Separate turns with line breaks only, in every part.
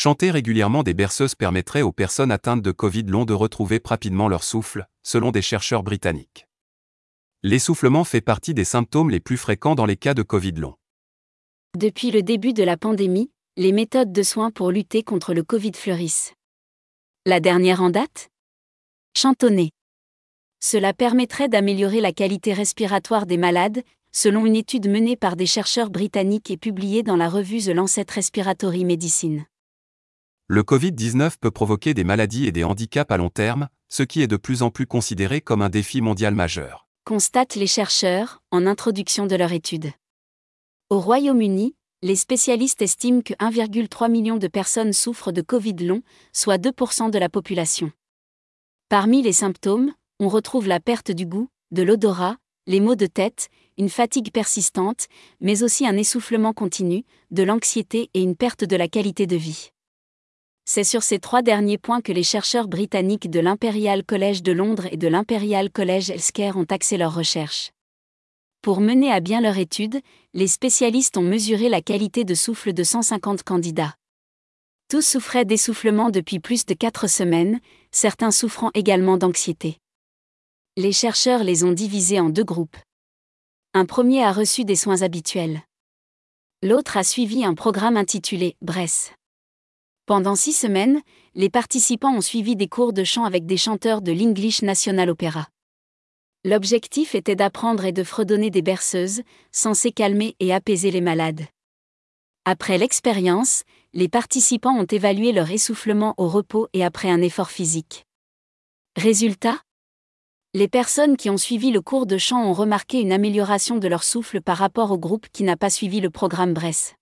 Chanter régulièrement des berceuses permettrait aux personnes atteintes de Covid long de retrouver rapidement leur souffle, selon des chercheurs britanniques. L'essoufflement fait partie des symptômes les plus fréquents dans les cas de Covid long.
Depuis le début de la pandémie, les méthodes de soins pour lutter contre le Covid fleurissent. La dernière en date? Chantonner. Cela permettrait d'améliorer la qualité respiratoire des malades, selon une étude menée par des chercheurs britanniques et publiée dans la revue The Lancet Respiratory Medicine.
Le Covid-19 peut provoquer des maladies et des handicaps à long terme, ce qui est de plus en plus considéré comme un défi mondial majeur.
Constatent les chercheurs, en introduction de leur étude. Au Royaume-Uni, les spécialistes estiment que 1,3 million de personnes souffrent de Covid long, soit 2% de la population. Parmi les symptômes, on retrouve la perte du goût, de l'odorat, les maux de tête, une fatigue persistante, mais aussi un essoufflement continu, de l'anxiété et une perte de la qualité de vie. C'est sur ces trois derniers points que les chercheurs britanniques de l'Imperial College de Londres et de l'Imperial College Healthcare ont axé leurs recherches. Pour mener à bien leur étude, les spécialistes ont mesuré la qualité de souffle de 150 candidats. Tous souffraient d'essoufflement depuis plus de 4 semaines, certains souffrant également d'anxiété les chercheurs les ont divisés en deux groupes. Un premier a reçu des soins habituels. L'autre a suivi un programme intitulé Bress. Pendant six semaines, les participants ont suivi des cours de chant avec des chanteurs de l'English National Opera. L'objectif était d'apprendre et de fredonner des berceuses, censées calmer et apaiser les malades. Après l'expérience, les participants ont évalué leur essoufflement au repos et après un effort physique. Résultat? Les personnes qui ont suivi le cours de chant ont remarqué une amélioration de leur souffle par rapport au groupe qui n'a pas suivi le programme Bress.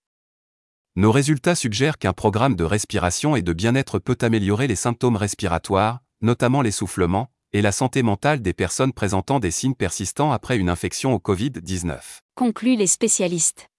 Nos résultats suggèrent qu'un programme de respiration et de bien-être peut améliorer les symptômes respiratoires, notamment l'essoufflement, et la santé mentale des personnes présentant des signes persistants après une infection au Covid-19.
Concluent les spécialistes.